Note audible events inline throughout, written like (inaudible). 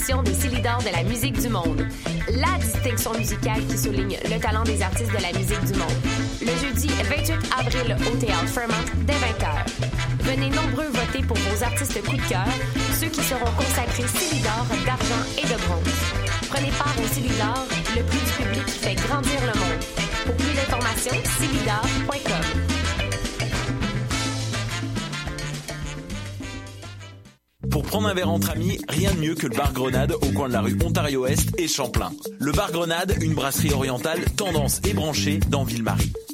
édition des Célidors de la musique du monde. La distinction musicale qui souligne le talent des artistes de la musique du monde. Le jeudi 28 avril au Théâtre Fairmont dès 20h. Venez nombreux voter pour vos artistes coup de cœur, ceux qui seront consacrés Célidors d'argent et de bronze. Prenez part au Célidor, le prix du public qui fait grandir le monde. Pour plus d'informations, célidor.com. Pour prendre un verre entre amis, rien de mieux que le bar Grenade au coin de la rue Ontario-Est et Champlain. Le bar Grenade, une brasserie orientale tendance et branchée dans Ville-Marie.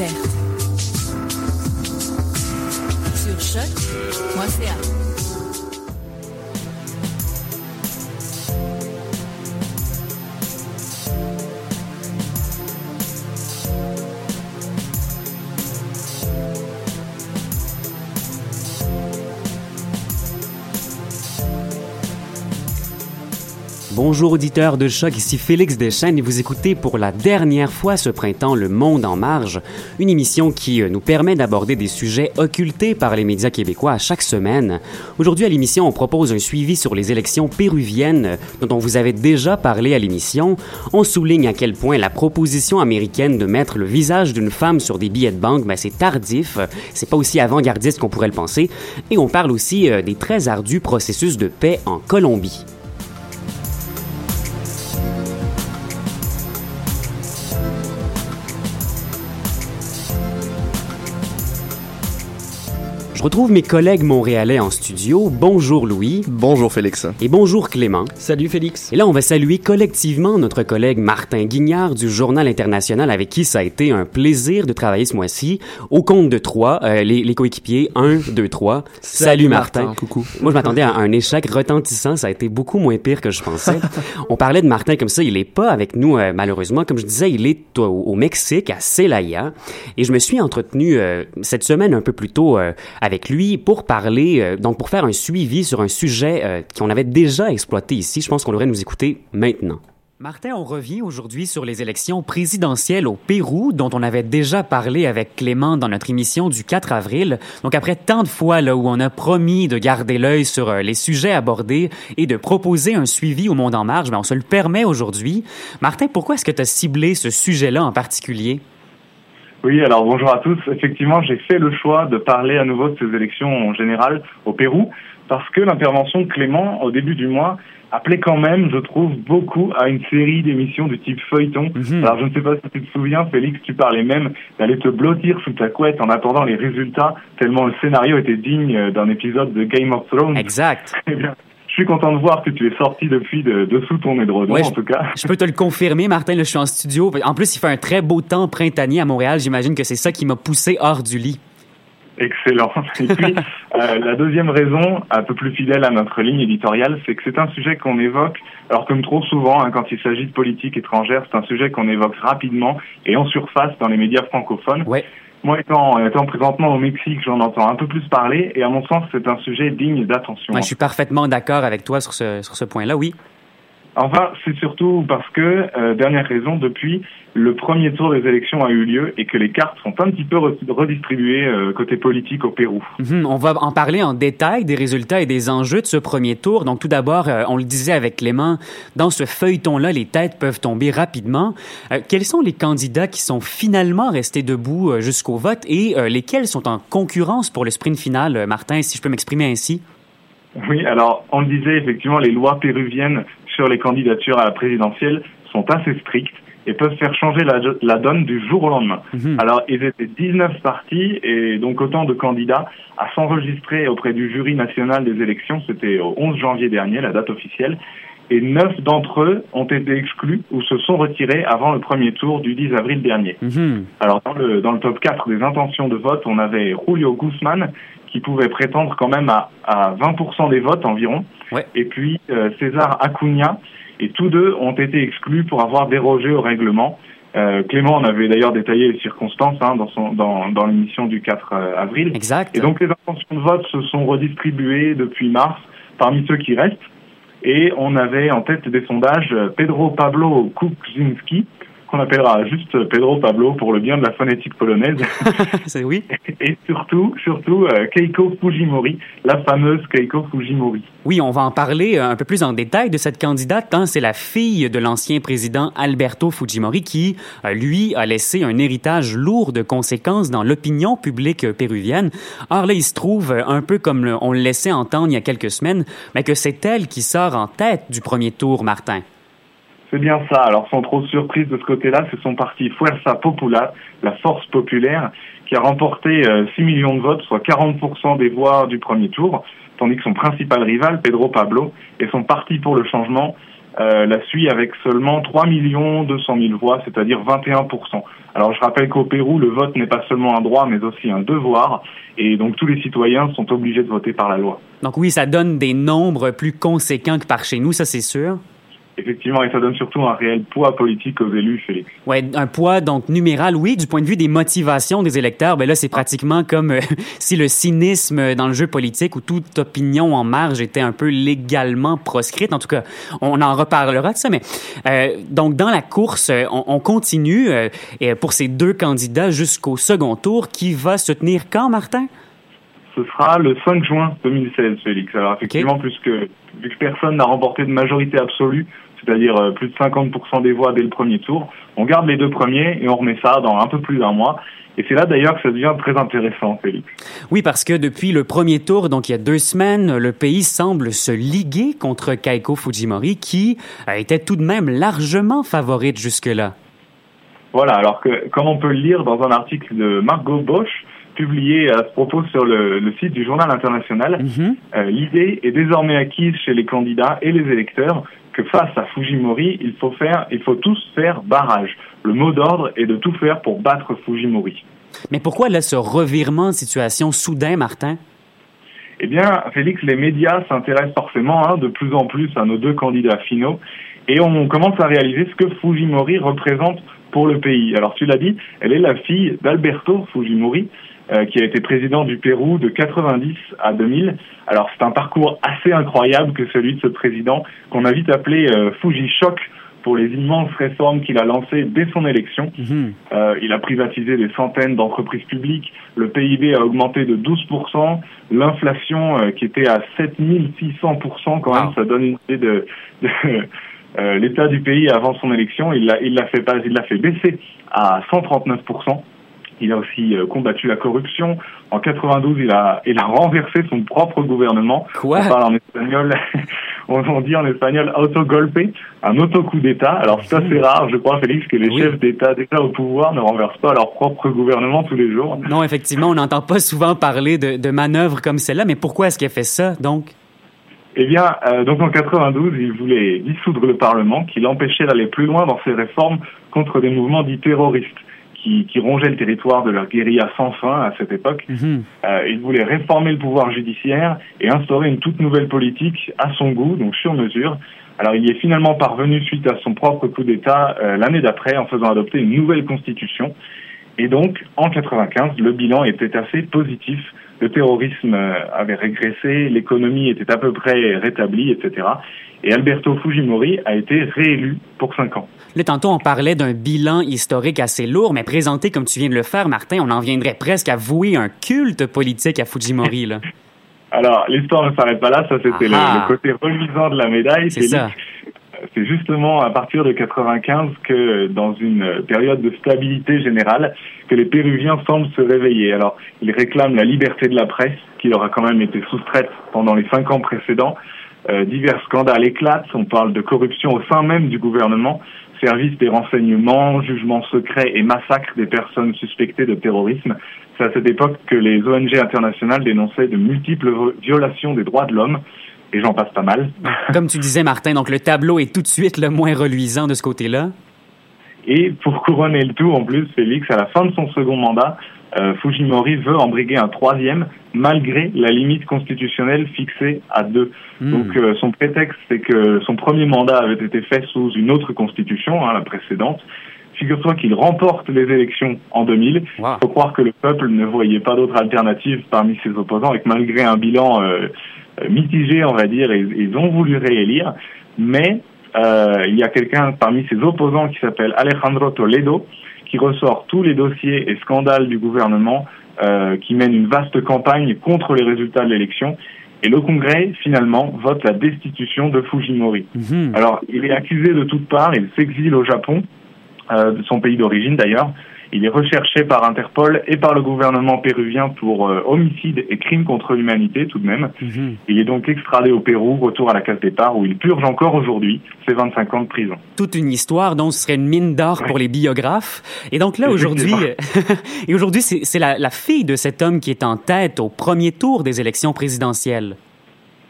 Musique, découverte. Sur choc.ca. Bonjour auditeurs de Choc, ici Félix Deschênes et vous écoutez pour la dernière fois ce printemps Le Monde en marge, une émission qui euh, nous permet d'aborder des sujets occultés par les médias québécois chaque semaine. Aujourd'hui à l'émission, on propose un suivi sur les élections péruviennes dont on vous avait déjà parlé à l'émission. On souligne à quel point la proposition américaine de mettre le visage d'une femme sur des billets de banque, ben, c'est tardif, c'est pas aussi avant-gardiste qu'on pourrait le penser. Et on parle aussi euh, des très ardus processus de paix en Colombie. Je retrouve mes collègues montréalais en studio. Bonjour Louis. Bonjour Félix. Et bonjour Clément. Salut Félix. Et là, on va saluer collectivement notre collègue Martin Guignard du Journal International avec qui ça a été un plaisir de travailler ce mois-ci. Au compte de trois, euh, les, les, coéquipiers, un, deux, trois. Salut, Martin. Coucou. Moi, je m'attendais à un échec retentissant. Ça a été beaucoup moins pire que je pensais. (laughs) on parlait de Martin comme ça. Il est pas avec nous, euh, malheureusement. Comme je disais, il est au, au, Mexique, à Celaya. Et je me suis entretenu euh, cette semaine un peu plus tôt avec lui pour parler, euh, donc pour faire un suivi sur un sujet euh, qu'on avait déjà exploité ici. Je pense qu'on devrait nous écouter maintenant. Martin, on revient aujourd'hui sur les élections présidentielles au Pérou, dont on avait déjà parlé avec Clément dans notre émission du 4 avril. Donc après tant de fois là où on a promis de garder l'œil sur euh, les sujets abordés et de proposer un suivi au Monde en marge, ben on se le permet aujourd'hui. Martin, pourquoi est-ce que tu as ciblé ce sujet-là en particulier? Oui, alors bonjour à tous. Effectivement, j'ai fait le choix de parler à nouveau de ces élections en général au Pérou parce que l'intervention de Clément au début du mois appelait quand même, je trouve, beaucoup à une série d'émissions du type feuilleton. Mhm. Alors je ne sais pas si tu te souviens, Félix, tu parlais même d'aller te blottir sous ta couette en attendant les résultats, tellement le scénario était digne d'un épisode de Game of Thrones. Exact. (laughs) Eh bien, je suis content de voir que tu es sorti depuis de, dessous ton édredon, Ouais, en tout cas. Je peux te le confirmer, Martin, là, je suis en studio. En plus, il fait un très beau temps printanier à Montréal. J'imagine que c'est ça qui m'a poussé hors du lit. Excellent. (laughs) Et puis, euh, la deuxième raison, un peu plus fidèle à notre ligne éditoriale, c'est que c'est un sujet qu'on évoque, alors comme trop souvent, hein, quand il s'agit de politique étrangère, c'est un sujet qu'on évoque rapidement et en surface dans les médias francophones. Ouais. Moi, étant, présentement au Mexique, j'en entends un peu plus parler et à mon sens, c'est un sujet digne d'attention. Ouais, je suis parfaitement d'accord avec toi sur ce, sur ce point-là, oui. Enfin, c'est surtout parce que, euh, dernière raison, depuis, le premier tour des élections a eu lieu et que les cartes sont un petit peu re- redistribuées euh, côté politique au Pérou. Mhm, On va en parler en détail des résultats et des enjeux de ce premier tour. Donc tout d'abord, euh, on le disait avec Clément, dans ce feuilleton-là, les têtes peuvent tomber rapidement. Quels sont les candidats qui sont finalement restés debout jusqu'au vote et lesquels sont en concurrence pour le sprint final, Martin, si je peux m'exprimer ainsi? Oui, alors on le disait effectivement, les lois péruviennes sur les candidatures à la présidentielle sont assez strictes et peuvent faire changer la, la donne du jour au lendemain. Mhm. Alors, ils étaient 19 partis et donc autant de candidats à s'enregistrer auprès du jury national des élections. C'était au 11 janvier dernier, la date officielle. Et neuf d'entre eux ont été exclus ou se sont retirés avant le premier tour du 10 avril dernier. Mhm. Alors, dans le, dans le top 4 des intentions de vote, on avait Julio Guzman, qui pouvait prétendre quand même à, à 20% des votes environ. Ouais. Et puis euh, César Acuna, et tous deux ont été exclus pour avoir dérogé au règlement. Euh, Clément en avait d'ailleurs détaillé les circonstances hein, dans, son, dans, dans l'émission du 4 avril. Exact. Et donc les intentions de vote se sont redistribuées depuis mars parmi ceux qui restent. Et on avait en tête des sondages euh, Pedro Pablo Kuczynski, qu'on appellera juste Pedro Pablo pour le bien de la phonétique polonaise. (laughs) C'est oui. Et surtout, surtout euh, Keiko Fujimori, la fameuse Keiko Fujimori. Oui, on va en parler euh, un peu plus en détail de cette candidate. Hein. C'est la fille de l'ancien président Alberto Fujimori qui, euh, lui, a laissé un héritage lourd de conséquences dans l'opinion publique péruvienne. Or là, il se trouve, un peu comme on le laissait entendre il y a quelques semaines, mais que c'est elle qui sort en tête du premier tour, Martin. C'est bien ça. Alors, sans trop de surprise de ce côté-là, c'est son parti Fuerza Popular, la force populaire, qui a remporté euh, 6 millions de votes, soit 40% des voix du premier tour, tandis que son principal rival, Pedro Pablo, et son parti pour le changement, euh, la suit avec seulement 3 200 000 voix, c'est-à-dire 21%. Alors, je rappelle qu'au Pérou, le vote n'est pas seulement un droit, mais aussi un devoir, et donc tous les citoyens sont obligés de voter par la loi. Donc oui, ça donne des nombres plus conséquents que par chez nous, ça c'est sûr. Effectivement, et ça donne surtout un réel poids politique aux élus, Félix. Ouais, un poids donc numéral, oui, du point de vue des motivations des électeurs, ben là c'est pratiquement comme euh, (laughs) si le cynisme dans le jeu politique où toute opinion en marge était un peu légalement proscrite. En tout cas, on en reparlera de ça. Mais euh, donc dans la course, euh, on, on continue euh, pour ces deux candidats jusqu'au second tour, qui va se tenir quand, Martin? Ce sera le 5 juin 2016, Félix. Alors effectivement, puisque vu que personne n'a remporté de majorité absolue, c'est-à-dire euh, plus de 50% des voix dès le premier tour, on garde les deux premiers et on remet ça dans un peu plus d'un mois. Et c'est là d'ailleurs que ça devient très intéressant, Félix. Oui, parce que depuis le premier tour, donc il y a deux semaines, le pays semble se liguer contre Keiko Fujimori, qui était tout de même largement favorite jusque-là. Voilà, alors que comme on peut le lire dans un article de Margot Bosch, publié à ce propos sur le, le site du Journal International, Mhm. euh, l'idée est désormais acquise chez les candidats et les électeurs que face à Fujimori, il faut faire, il faut tous faire barrage. Le mot d'ordre est de tout faire pour battre Fujimori. Mais pourquoi là ce revirement de situation soudain, Martin? Eh bien, Félix, les médias s'intéressent forcément hein, de plus en plus à nos deux candidats finaux et on commence à réaliser ce que Fujimori représente pour le pays. Alors, tu l'as dit, elle est la fille d'Alberto Fujimori, euh, qui a été président du Pérou de 90 à 2000. Alors, c'est un parcours assez incroyable que celui de ce président qu'on a vite appelé euh, Fuji-choc pour les immenses réformes qu'il a lancées dès son élection. Mhm. Euh, il a privatisé des centaines d'entreprises publiques. Le PIB a augmenté de 12%. L'inflation euh, qui était à 7600%, quand même, Wow. ça donne une idée de, de, (laughs) euh, l'état du pays avant son élection. Il l'a, il l'a fait pas, il l'a fait baisser à 139%. Il a aussi euh, combattu la corruption. En 92, il a, il a renversé son propre gouvernement. Quoi? On parle en espagnol, on (laughs) on dit en espagnol autogolpe, un auto-coup d'État. Alors c'est assez rare, je crois, Félix, que les Oui. chefs d'État déjà au pouvoir ne renversent pas leur propre gouvernement tous les jours. Non, effectivement, on n'entend pas souvent parler de, de manœuvres comme celle-là, mais pourquoi est-ce qu'il a fait ça, donc? Eh bien, euh, donc en 92, il voulait dissoudre le Parlement, qui l'empêchait d'aller plus loin dans ses réformes contre des mouvements dits terroristes, qui, qui rongeaient le territoire de leur guérilla sans fin à cette époque. Mhm. Euh, il voulait réformer le pouvoir judiciaire et instaurer une toute nouvelle politique à son goût, donc sur mesure. Alors il y est finalement parvenu suite à son propre coup d'État euh, l'année d'après en faisant adopter une nouvelle constitution. Et donc en 95, le bilan était assez positif. Le terrorisme avait régressé, l'économie était à peu près rétablie, etc. Et Alberto Fujimori a été réélu pour cinq ans. Là, tantôt, on parlait d'un bilan historique assez lourd, mais présenté comme tu viens de le faire, Martin, on en viendrait presque à vouer un culte politique à Fujimori, là. (laughs) Alors l'histoire ne s'arrête pas là, ça c'était le, Ah. le côté reluisant de la médaille. C'est ça. C'est justement à partir de 95 que, dans une période de stabilité générale, que les Péruviens semblent se réveiller. Alors, ils réclament la liberté de la presse, qui leur a quand même été soustraite pendant les cinq ans précédents. Euh, divers scandales éclatent, on parle de corruption au sein même du gouvernement, service des renseignements, jugements secrets et massacres des personnes suspectées de terrorisme. C'est à cette époque que les ONG internationales dénonçaient de multiples violations des droits de l'homme et j'en passe pas mal. (laughs) Comme tu disais, Martin, donc le tableau est tout de suite le moins reluisant de ce côté-là. Et pour couronner le tout, en plus, Félix, à la fin de son second mandat, euh, Fujimori veut embriguer un troisième, malgré la limite constitutionnelle fixée à deux. Hmm. Donc euh, son prétexte, c'est que son premier mandat avait été fait sous une autre constitution, hein, la précédente. Figure-toi qu'il remporte les élections en 2000. Il faut croire que le peuple ne voyait pas d'autre alternative parmi ses opposants et que malgré un bilan euh, mitigé, on va dire, ils, ils ont voulu réélire. Mais euh, il y a quelqu'un parmi ses opposants qui s'appelle Alejandro Toledo, qui ressort tous les dossiers et scandales du gouvernement, euh, qui mène une vaste campagne contre les résultats de l'élection. Et le Congrès, finalement, vote la destitution de Fujimori. Mhm. Alors, il est accusé de toutes parts, il s'exile au Japon, euh, de son pays d'origine d'ailleurs, il est recherché par Interpol et par le gouvernement péruvien pour euh, homicide et crime contre l'humanité tout de même. Mhm. Il est donc extradé au Pérou, retour à la case départ où il purge encore aujourd'hui ses 25 ans de prison. Toute une histoire dont ce serait une mine d'or pour les biographes. Et donc là aujourd'hui, (laughs) et aujourd'hui c'est la, la fille de cet homme qui est en tête au premier tour des élections présidentielles.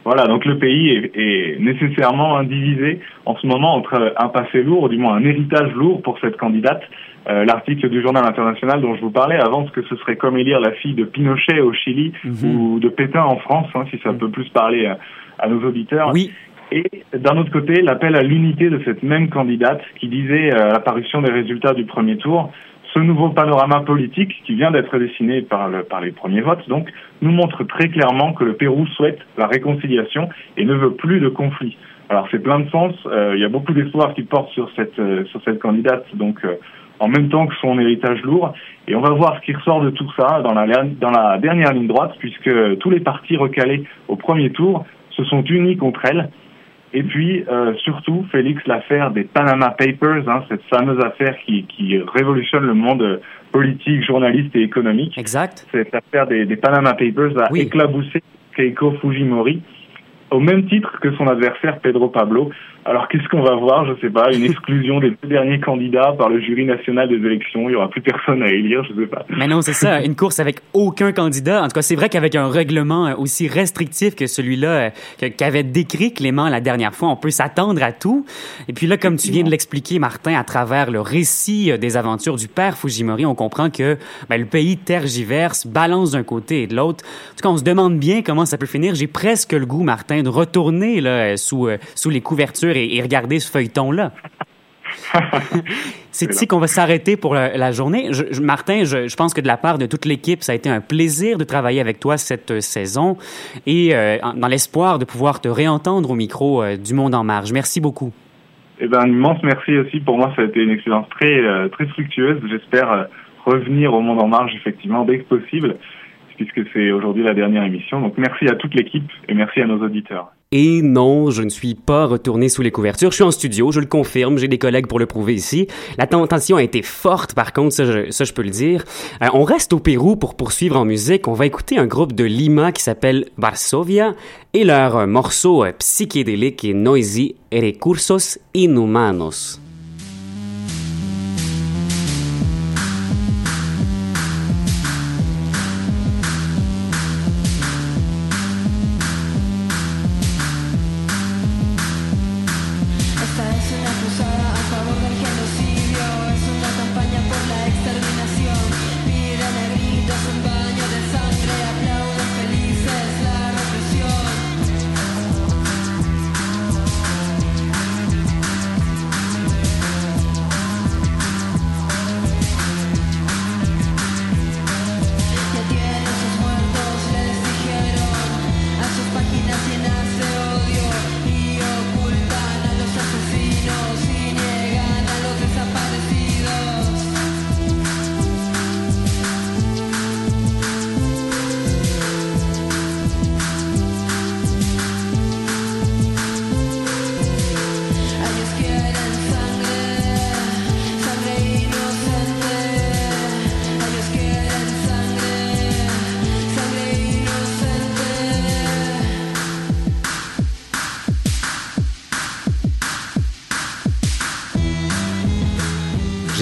Voilà, donc le pays est, est, nécessairement divisé en ce moment entre un passé lourd, du moins un héritage lourd pour cette candidate, euh, l'article du journal international dont je vous parlais avance que ce serait comme élire la fille de Pinochet au Chili mhm. ou de Pétain en France, hein, si ça mhm. peut plus parler à, nos auditeurs. Oui. Et d'un autre côté, l'appel à l'unité de cette même candidate qui disait euh, à l'apparition des résultats du premier tour, ce nouveau panorama politique qui vient d'être dessiné par, le, par les premiers votes, donc, nous montre très clairement que le Pérou souhaite la réconciliation et ne veut plus de conflit. Alors c'est plein de sens. Euh, il y a beaucoup d'espoir qui portent sur cette sur cette candidate. Donc en même temps que son héritage lourd. Et on va voir ce qui ressort de tout ça dans la, dans la dernière ligne droite, puisque tous les partis recalés au premier tour se sont unis contre elle. Et puis, euh, surtout, Félix, l'affaire des Panama Papers, hein, cette fameuse affaire qui, qui révolutionne le monde politique, journaliste et économique. Exact. Cette affaire des, des Panama Papers a éclaboussé Keiko Fujimori, au même titre que son adversaire Pedro Pablo. Alors qu'est-ce qu'on va voir Je sais pas, une exclusion des deux derniers candidats par le jury national des élections. Il y aura plus personne à élire, je sais pas. Mais non, c'est ça, une course avec aucun candidat. En tout cas, c'est vrai qu'avec un règlement aussi restrictif que celui-là euh, qu'avait décrit Clément la dernière fois, on peut s'attendre à tout. Et puis là, comme tu viens de l'expliquer, Martin, à travers le récit euh, des aventures du père Fujimori, on comprend que ben, le pays tergiverse, balance d'un côté et de l'autre. En tout cas, on se demande bien comment ça peut finir. J'ai presque le goût, Martin, de retourner là sous euh, sous les couvertures et, regarder ce feuilleton-là. (laughs) C'est ici qu'on va s'arrêter pour la, journée. Martin, je, pense que de la part de toute l'équipe, ça a été un plaisir de travailler avec toi cette euh, saison et euh, dans l'espoir de pouvoir te réentendre au micro euh, du Monde en Marge. Merci beaucoup. Eh ben, un immense merci aussi. Pour moi, ça a été une expérience très, très fructueuse. J'espère revenir au Monde en Marge, effectivement, dès que possible, puisque c'est aujourd'hui la dernière émission. Donc, merci à toute l'équipe et merci à nos auditeurs. Et non, je ne suis pas retourné sous les couvertures. Je suis en studio, je le confirme. J'ai des collègues pour le prouver ici. La tentation a été forte, par contre, ça je, peux le dire. Euh, on reste au Pérou pour poursuivre en musique. On va écouter un groupe de Lima qui s'appelle Varsovia et leur morceau euh, psychédélique et noisy Recursos Inhumanos.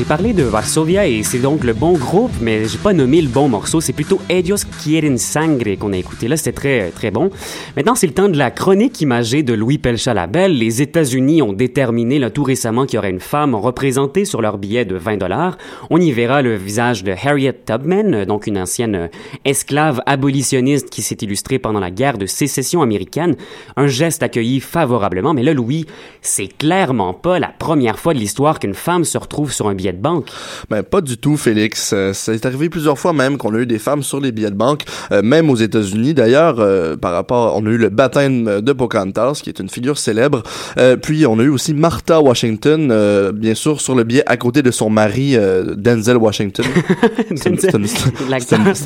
Parlé de Varsovia et c'est donc le bon groupe, mais j'ai pas nommé le bon morceau. C'est plutôt Ellos quieren sangre qu'on a écouté. Là, c'était très, très bon. Maintenant, c'est le temps de la chronique imagée de Louis Pelchalabel. Les États-Unis ont déterminé là, tout récemment qu'il y aurait une femme représentée sur leur billet de 20 dollars. On y verra le visage de Harriet Tubman, donc une ancienne esclave abolitionniste qui s'est illustrée pendant la guerre de sécession américaine. Un geste accueilli favorablement, mais là, Louis, c'est clairement pas la première fois de l'histoire qu'une femme se retrouve sur un billet de banque? Ben, pas du tout, Félix. Euh, ça est arrivé plusieurs fois même qu'on a eu des femmes sur les billets de banque, euh, même aux États-Unis. D'ailleurs, euh, par rapport, on a eu le baptême de Pocahontas, qui est une figure célèbre. puis, on a eu aussi Martha Washington, bien sûr, sur le billet à côté de son mari, Denzel Washington. (laughs) c'est une,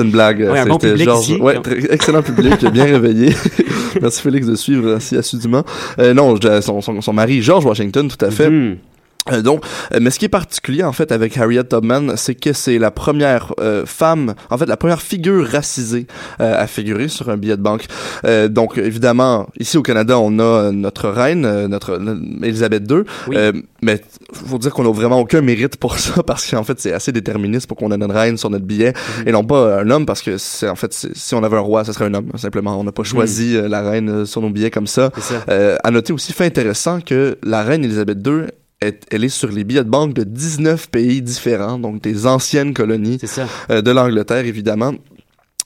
une, blague. Ouais, un bon public ouais, excellent public, (laughs) bien réveillé. (laughs) Merci Félix de suivre si assidûment. non, son, son, son, mari, George Washington, tout à fait. Mm-hmm. Euh, donc, euh, mais ce qui est particulier en fait avec Harriet Tubman, c'est que c'est la première euh, femme, en fait la première figure racisée à figurer sur un billet de banque. donc évidemment, ici au Canada, on a notre reine, notre Elisabeth II, oui. mais faut dire qu'on a vraiment aucun mérite pour (laughs) ça parce qu'en fait c'est assez déterministe pour qu'on ait une reine sur notre billet mhm. et non pas un homme parce que c'est en fait si on avait un roi, ce serait un homme simplement. On n'a pas choisi mhm. la reine sur nos billets comme ça. ça. à noter aussi fait intéressant que la reine Elisabeth II elle est sur les billets de banque de 19 pays différents, donc des anciennes colonies euh, de l'Angleterre, évidemment.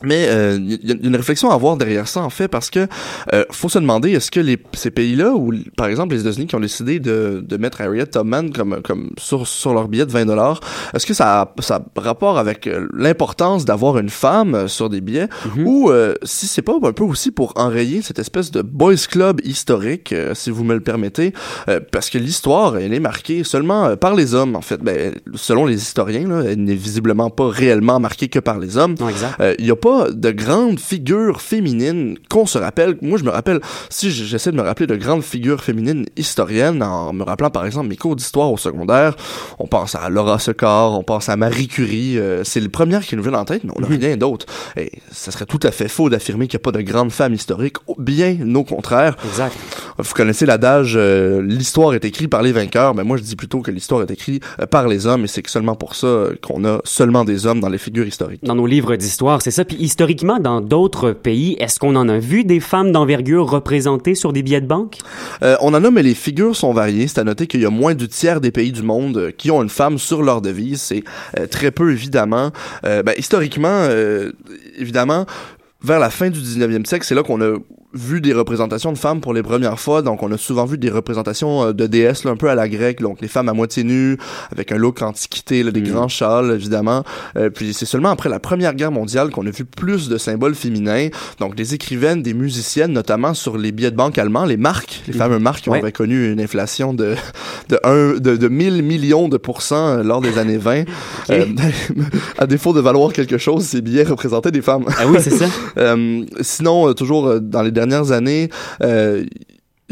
Mais il euh, y a une réflexion à avoir derrière ça en fait parce que euh, faut se demander est-ce que les, ces pays-là ou par exemple les États-Unis qui ont décidé de, de mettre Harriet Tubman comme comme sur sur leur billet de 20 dollars est-ce que ça a, ça a rapport avec euh, l'importance d'avoir une femme sur des billets? Mhm. ou si c'est pas un peu aussi pour enrayer cette espèce de boys club historique si vous me le permettez parce que l'histoire elle est marquée seulement par les hommes en fait. Ben, selon les historiens là, elle n'est visiblement pas réellement marquée que par les hommes. Y a de grandes figures féminines qu'on se rappelle. Moi, je me rappelle, si j'essaie de me rappeler de grandes figures féminines historiennes, en me rappelant par exemple mes cours d'histoire au secondaire, on pense à Laura Secord, on pense à Marie Curie, euh, c'est le premier qui nous vient en tête, mais on n'a rien d'autre. Et ça serait tout à fait faux d'affirmer qu'il n'y a pas de grandes femmes historiques, bien au contraire. Exact. Vous connaissez l'adage, euh, l'histoire est écrite par les vainqueurs, mais moi je dis plutôt que l'histoire est écrite euh, par les hommes, et c'est seulement pour ça qu'on a seulement des hommes dans les figures historiques. Dans nos livres d'histoire, c'est ça historiquement, dans d'autres pays, est-ce qu'on en a vu des femmes d'envergure représentées sur des billets de banque? Euh, on en a, mais les figures sont variées. C'est à noter qu'il y a moins du tiers des pays du monde euh, qui ont une femme sur leur devise. C'est euh, très peu, évidemment. Ben, historiquement, évidemment, vers la fin du 19e siècle, c'est là qu'on a vu des représentations de femmes pour les premières fois. Donc, on a souvent vu des représentations euh, de déesses là, un peu à la grecque, donc les femmes à moitié nues, avec un look antiquité, là, des mm. grands châles, évidemment. Euh, puis c'est seulement après la Première Guerre mondiale qu'on a vu plus de symboles féminins. Donc, des écrivaines, des musiciennes, notamment sur les billets de banque allemands, les marques, les mm. fameux marques qui ont connu une inflation de de, un, de, de 1000 millions de pourcents euh, lors des années 20. (laughs) à défaut de valoir quelque chose, ces billets représentaient des femmes. Ah oui, c'est ça. (laughs) sinon, toujours dans les dernières années, euh,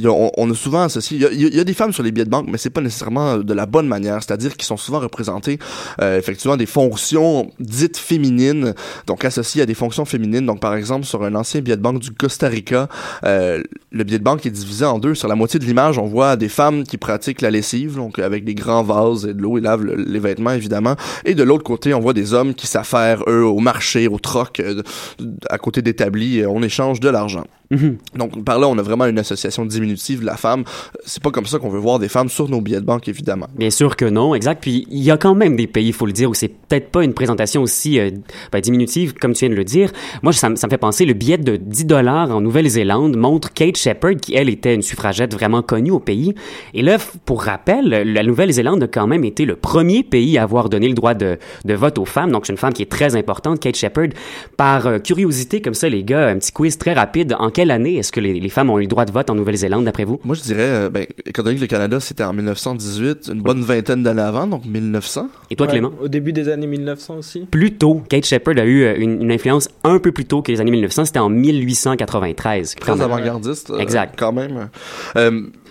on, a souvent associé. Il y, a, des femmes sur les billets de banque, mais c'est pas nécessairement de la bonne manière. C'est-à-dire qu'ils sont souvent représentés euh, effectivement des fonctions dites féminines, donc associées à des fonctions féminines. Donc par exemple sur un ancien billet de banque du Costa Rica, euh, le billet de banque est divisé en deux. Sur la moitié de l'image, on voit des femmes qui pratiquent la lessive, donc avec des grands vases et de l'eau, ils lavent les vêtements évidemment. Et de l'autre côté, on voit des hommes qui s'affairent eux au marché, au troc, à côté d'établis, on échange de l'argent. Mhm. Donc par là, on a vraiment une association diminutive de la femme. C'est pas comme ça qu'on veut voir des femmes sur nos billets de banque, évidemment. Bien sûr que non, exact. Puis il y a quand même des pays, il faut le dire, où c'est peut-être pas une présentation aussi euh, ben, diminutive comme tu viens de le dire. Moi, ça, me fait penser, le billet de 10 dollars en Nouvelle-Zélande montre Kate Shepard, qui elle était une suffragette vraiment connue au pays. Et là, pour rappel, la Nouvelle-Zélande a quand même été le premier pays à avoir donné le droit de, de vote aux femmes. Donc c'est une femme qui est très importante, Kate Shepard. Par euh, curiosité comme ça, les gars, un petit quiz très rapide. En quelle année est-ce que les, femmes ont eu le droit de vote en Nouvelle-Zélande, d'après vous? Moi, je dirais, euh, ben, étant donné que le Canada, c'était en 1918, une bonne vingtaine d'années avant, donc 1900. Et toi, Clément? Au début des années 1900 aussi. Plus tôt. Kate Shepard a eu euh, une, influence un peu plus tôt que les années 1900. C'était en 1893. Très avant-gardiste. Euh, exact. Quand même.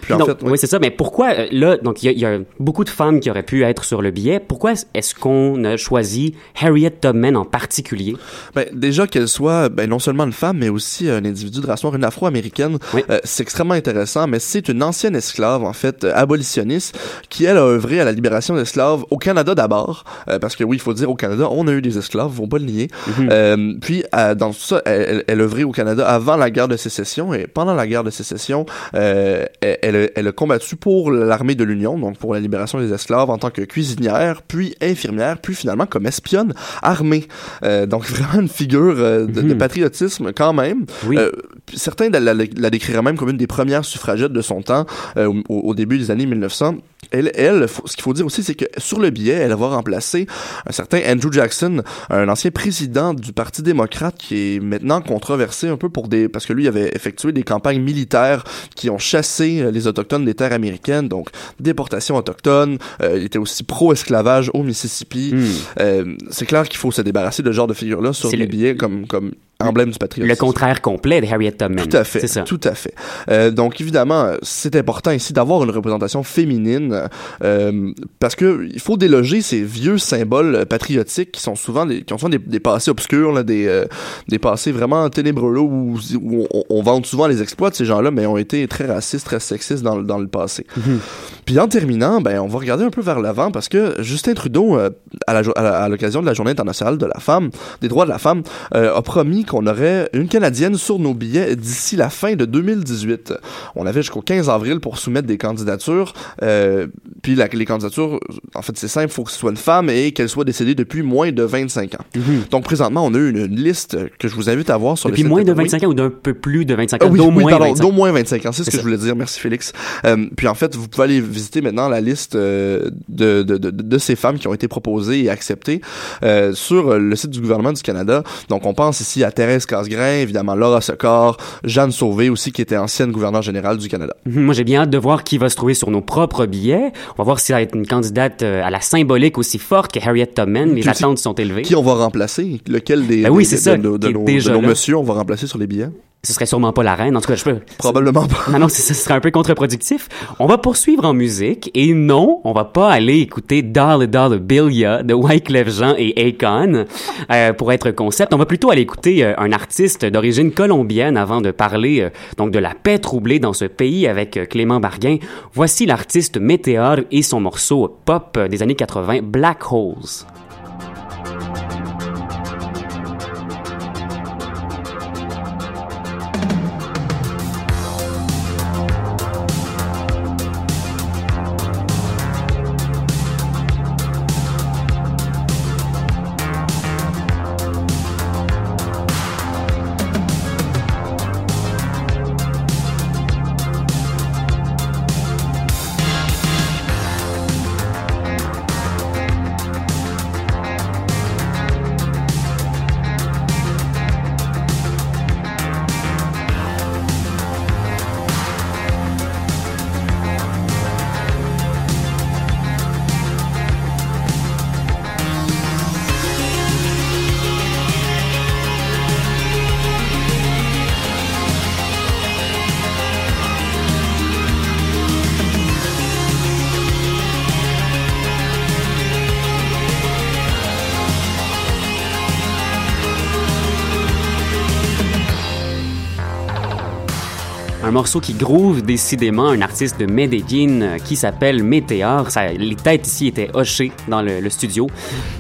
Puis en Donc, fait, oui, c'est ça. Mais pourquoi, euh, là, donc il y, a- il y a beaucoup de femmes qui auraient pu être sur le billet. Pourquoi est-ce qu'on a choisi Harriet Tubman en particulier? Ben, déjà qu'elle soit ben, non seulement une femme, mais aussi un individu de race noire, une afro-américaine, Oui. euh, c'est extrêmement intéressant, mais c'est une ancienne esclave, en fait, euh, abolitionniste, qui, elle, a œuvré à la libération d'esclaves au Canada d'abord, euh, parce que oui, il faut dire, au Canada, on a eu des esclaves, faut pas le nier. Euh, puis, dans tout ça, elle, elle, elle œuvrait au Canada avant la guerre de sécession, et pendant la guerre de sécession, euh, elle, elle, a- elle a combattu pour l'armée de l'Union, donc pour la libération des esclaves en tant que cuisinière, puis infirmière, puis finalement comme espionne armée. Euh, donc (laughs) vraiment une figure euh, de, de patriotisme quand même. Oui. Euh, certains la, la, la décriraient même comme une des premières suffragettes de son temps au, au début des années 1900. Elle, ce qu'il faut dire aussi, c'est que sur le billet, elle va remplacer un certain Andrew Jackson, un ancien président du Parti démocrate qui est maintenant controversé un peu pour des... parce que lui avait effectué des campagnes militaires qui ont chassé euh, les autochtones des terres américaines, donc déportation autochtone. Euh, il était aussi pro-esclavage au Mississippi. Hmm. Euh, c'est clair qu'il faut se débarrasser de ce genre de figure-là sur C'est les le- billets comme, comme emblème du patriotisme. Le contraire complet de Harriet Tubman. Tout à fait. Ça. Tout à fait. Euh, donc évidemment, c'est important ici d'avoir une représentation féminine euh, parce que il faut déloger ces vieux symboles patriotiques qui sont souvent des, qui ont souvent des, des passés obscurs, là, des, euh, des passés vraiment ténébreux là, où, où on, on vante souvent les exploits de ces gens-là, mais ont été très racistes, très sexistes dans, le- dans le passé. Puis en terminant, ben on va regarder un peu vers l'avant parce que Justin Trudeau, à la jo- à à l'occasion de la Journée internationale de la femme, des droits de la femme, a promis qu'on aurait une Canadienne sur nos billets d'ici la fin de 2018. On avait jusqu'au 15 avril pour soumettre des candidatures. Euh, puis la- les candidatures, en fait, c'est simple, il faut que ce soit une femme et qu'elle soit décédée depuis moins de 25 ans. Donc présentement, on a une, une liste que je vous invite à voir sur Depuis le site moins de oui. 25 ans ou d'un peu plus de 25 ans? Ah oui, d'au oui, moins pardon, 25 d'au moins 25 ans, c'est ce que ça. je voulais dire. Merci Félix. Euh, puis en fait, vous pouvez aller visiter maintenant la liste euh, de, de, de, de ces femmes qui ont été proposées et acceptées sur le site du gouvernement du Canada. Donc on pense ici à Thérèse Casgrain, évidemment Laura Secor, Jeanne Sauvé aussi qui était ancienne gouverneure générale du Canada. (laughs) Moi, j'ai bien hâte de voir qui va se trouver sur nos propres billets. On va voir si ça va être une candidate euh, à la symbolique aussi forte que Harriet Tubman. Les attentes sont élevées. Qui on va remplacer? Lequel des, Ben oui, des- c'est de, nos, de nos messieurs on va remplacer sur les billets? Ce serait sûrement pas la reine. En tout cas, je peux. Probablement pas. Non, non, ce serait un peu contre-productif. On va poursuivre en musique et non, on va pas aller écouter Dollar Dollar Billia de Wyclef Jean et Akon euh, pour être concept. On va plutôt aller écouter euh, un artiste d'origine colombienne avant de parler euh, donc de la paix troublée dans ce pays avec euh, Clément Barguin. Voici l'artiste Météor et son morceau pop euh, des années 80, Black Holes. Morceau qui groove décidément un artiste de Medellín euh, qui s'appelle Météor. Les têtes ici étaient hochées dans le, studio.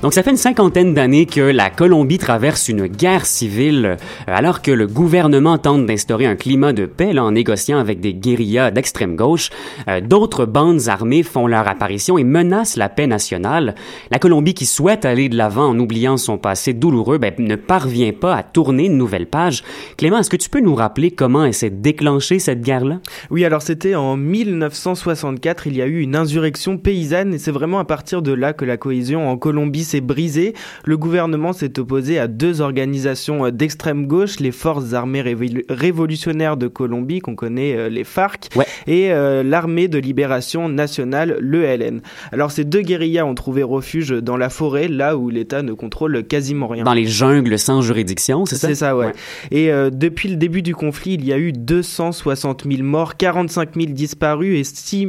Donc ça fait une cinquantaine d'années que la Colombie traverse une guerre civile euh, alors que le gouvernement tente d'instaurer un climat de paix en négociant avec des guérillas d'extrême gauche. Euh, D'autres bandes armées font leur apparition et menacent la paix nationale. La Colombie qui souhaite aller de l'avant en oubliant son passé douloureux ben, ne parvient pas à tourner une nouvelle page. Clément, est-ce que tu peux nous rappeler comment elle s'est déclenchée cette guerre-là? Oui, alors c'était en 1964, il y a eu une insurrection paysanne et c'est vraiment à partir de là que la cohésion en Colombie s'est brisée. Le gouvernement s'est opposé à deux organisations euh, d'extrême gauche, les Forces armées révolu- révolutionnaires de Colombie, qu'on connaît euh, les FARC, Ouais. et euh, l'armée de libération nationale, l'ELN. Alors ces deux guérillas ont trouvé refuge dans la forêt, là où l'État ne contrôle quasiment rien. Dans les jungles sans juridiction, c'est ça? C'est ça, ouais. Et euh, depuis le début du conflit, il y a eu 260 160 000 morts, 45 000 disparus et 6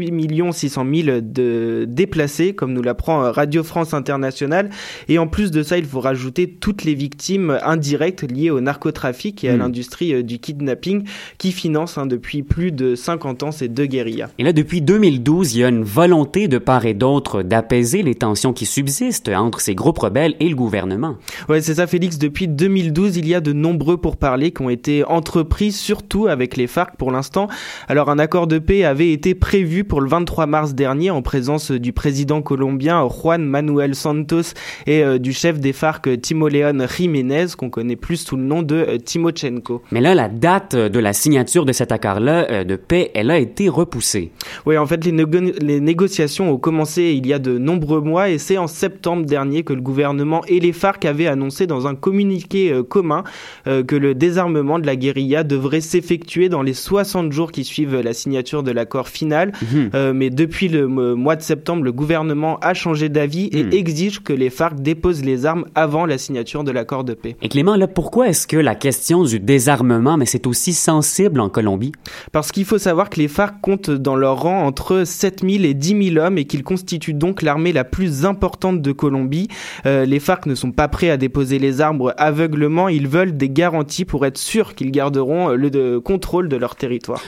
600 000 de déplacés, comme nous l'apprend Radio France Internationale. Et en plus de ça, il faut rajouter toutes les victimes indirectes liées au narcotrafic et à hmm. l'industrie euh, du kidnapping qui finance hein, depuis plus de 50 ans ces deux guérillas. Et là, depuis 2012, il y a une volonté de part et d'autre d'apaiser les tensions qui subsistent entre ces groupes rebelles et le gouvernement. Ouais, c'est ça, Félix. Depuis 2012, il y a de nombreux pourparlers qui ont été entrepris, surtout avec les FARC pour l'instant. Alors, un accord de paix avait été prévu pour le 23 mars dernier en présence du président colombien Juan Manuel Santos et euh, du chef des FARC Timoleon Jiménez, qu'on connaît plus sous le nom de euh, Timochenko. Mais là, la date de la signature de cet accord-là euh, de paix, elle a été repoussée. Oui, en fait, les, les négociations ont commencé il y a de nombreux mois et c'est en septembre dernier que le gouvernement et les FARC avaient annoncé dans un communiqué commun que le désarmement de la guérilla devrait s'effectuer dans les 60 jours qui suivent la signature de l'accord final. Mhm. mais depuis le mois de septembre, le gouvernement a changé d'avis et mhm. exige que les FARC déposent les armes avant la signature de l'accord de paix. Et Clément, là, pourquoi est-ce que la question du désarmement, mais c'est aussi sensible en Colombie? Parce qu'il faut savoir que les FARC comptent dans leur rang entre 7000 et 10 000 hommes et qu'ils constituent donc l'armée la plus importante de Colombie. Euh, les FARC ne sont pas prêts à déposer les armes aveuglement, ils veulent des garanties pour être sûrs qu'ils garderont le contrôle de leur territoire.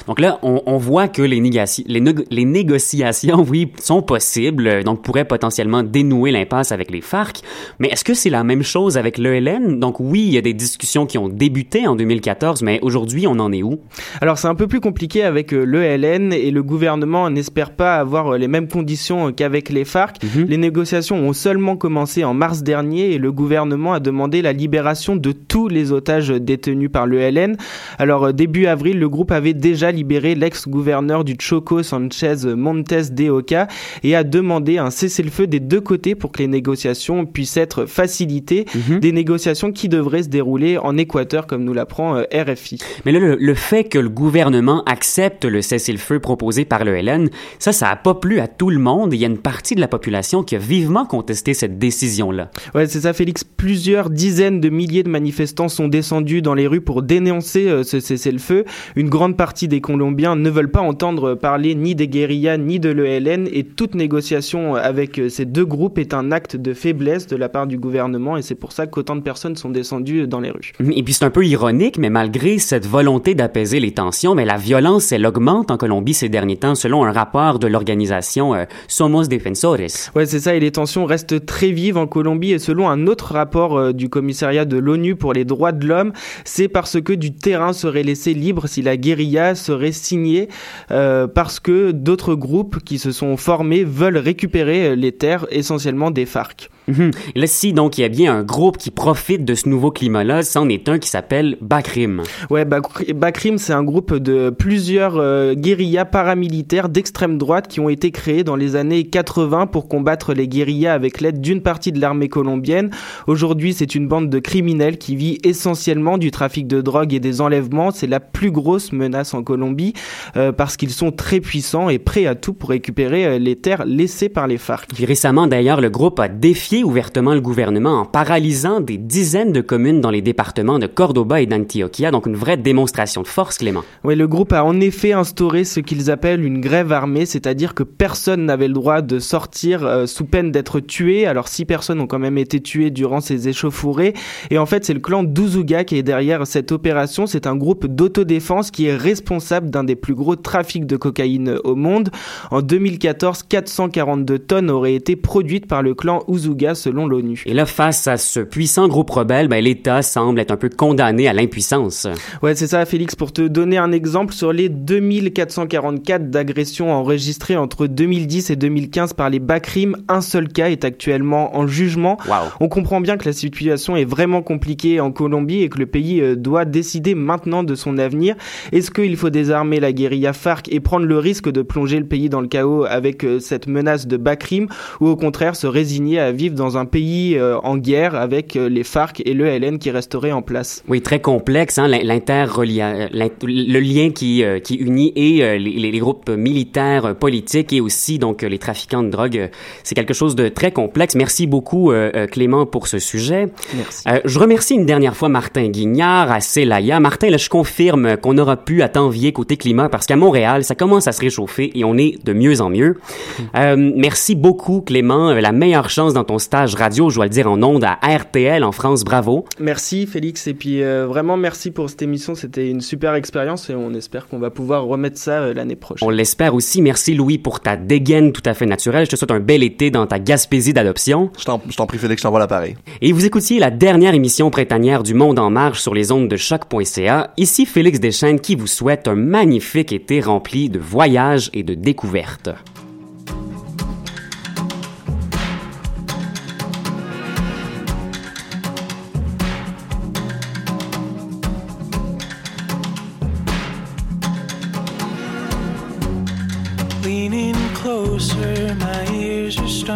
Donc là, on, voit que les, les, les négociations, oui, sont possibles, donc pourraient potentiellement dénouer l'impasse avec les FARC, mais est-ce que c'est la même chose avec l'ELN? Donc oui, il y a des discussions qui ont débuté en 2014, mais aujourd'hui, on en est où? Alors c'est un peu plus compliqué avec euh, l'ELN et le gouvernement n'espère pas avoir euh, les mêmes conditions euh, qu'avec les FARC. Mhm. Les négociations ont seulement commencé en mars dernier et le gouvernement a demandé la libération de tous les otages détenus par l'ELN. Alors début avril, le groupe avait déjà libéré l'ex-gouverneur du Choco Sanchez Montes de Oca et a demandé un cessez-le-feu des deux côtés pour que les négociations puissent être facilitées. Mhm. Des négociations qui devraient se dérouler en Équateur, comme nous l'apprend euh, RFI. Mais là, le, fait que le gouvernement accepte le cessez-le-feu proposé par le LN, ça, ça a pas plu à tout le monde. Il y a une partie de la population qui a vivement contesté cette décision-là. Ouais, c'est ça, Félix. Plusieurs dizaines de milliers de manifestants sont descendus dans les rues pour dénoncer euh, ce cessez-le-feu. Une grande partie des Colombiens ne veulent pas entendre parler ni des guérillas ni de l'ELN et toute négociation avec ces deux groupes est un acte de faiblesse de la part du gouvernement et c'est pour ça qu'autant de personnes sont descendues dans les rues. Et puis c'est un peu ironique, mais malgré cette volonté d'apaiser les tensions, mais la violence, elle augmente en Colombie ces derniers temps, selon un rapport de l'organisation euh, Somos Defensores. Ouais, c'est ça, et les tensions restent très vives en Colombie, et selon un autre rapport euh, du commissariat de l'ONU pour les droits de l'homme, c'est parce que du terrain serait laissé libre si la guérilla serait signée, euh, parce que d'autres groupes qui se sont formés veulent récupérer les terres essentiellement des FARC. Mhm. Là, si donc il y a bien un groupe qui profite de ce nouveau climat-là, c'en est un qui s'appelle Bakrim. Ouais, Bakrim, c'est un groupe de plusieurs euh, guérillas paramilitaires d'extrême droite qui ont été créés dans les années 80 pour combattre les guérillas avec l'aide d'une partie de l'armée colombienne. Aujourd'hui, c'est une bande de criminels qui vit essentiellement du trafic de drogue et des enlèvements. C'est la plus grosse menace en Colombie euh, parce qu'ils sont très puissants et prêts à tout pour récupérer euh, les terres laissées par les FARC. Récemment, d'ailleurs, le groupe a défié ouvertement le gouvernement en paralysant des dizaines de communes dans les départements de Cordoba et d'Antioquia, donc une vraie démonstration de force, Clément. Oui, le groupe a en effet instauré ce qu'ils appellent une grève armée, c'est-à-dire que personne n'avait le droit de sortir euh, sous peine d'être tué. Alors six personnes ont quand même été tuées durant ces échauffourées. Et en fait, c'est le clan d'Uzuga qui est derrière cette opération. C'est un groupe d'autodéfense qui est responsable d'un des plus gros trafics de cocaïne au monde. En 2014, 442 tonnes auraient été produites par le clan Uzuga selon l'ONU. Et là, face à ce puissant groupe rebelle, ben, l'État semble être un peu condamné à l'impuissance. Ouais, c'est ça, Félix. Pour te donner un exemple, sur les 2444 d'agressions enregistrées entre 2010 et 2015 par les Bakrim, un seul cas est actuellement en jugement. On comprend bien que la situation est vraiment compliquée en Colombie et que le pays euh, doit décider maintenant de son avenir. Est-ce qu'il faut désarmer la guérilla FARC et prendre le risque de plonger le pays dans le chaos avec euh, cette menace de Bakrim ou au contraire se résigner à vivre dans un pays en guerre avec les FARC et le LN qui resteraient en place. Oui, très complexe, hein, le lien qui, qui unit et les, les, groupes militaires, politiques et aussi donc les trafiquants de drogue. C'est quelque chose de très complexe. Merci beaucoup Clément pour ce sujet. Merci. je remercie une dernière fois Martin Guignard à Celaya. Martin, là, je confirme qu'on aura pu à t'envier côté climat parce qu'à Montréal, ça commence à se réchauffer et on est de mieux en mieux. Euh, merci beaucoup, Clément. Euh, la meilleure chance dans ton stage radio, je dois le dire en ondes, à RTL en France. Bravo. Merci, Félix. Et puis, euh, vraiment, merci pour cette émission. C'était une super expérience et on espère qu'on va pouvoir remettre ça l'année prochaine. On l'espère aussi. Merci, Louis, pour ta dégaine tout à fait naturelle. Je te souhaite un bel été dans ta Gaspésie d'adoption. Je t'en prie, Félix, je t'envoie l'appareil. Et vous écoutiez la dernière émission printanière du Monde en marche sur les ondes de choc.ca. Ici Félix Deschênes qui vous souhaite un magnifique été rempli de voyages et de découvertes. closer, my ears are stung.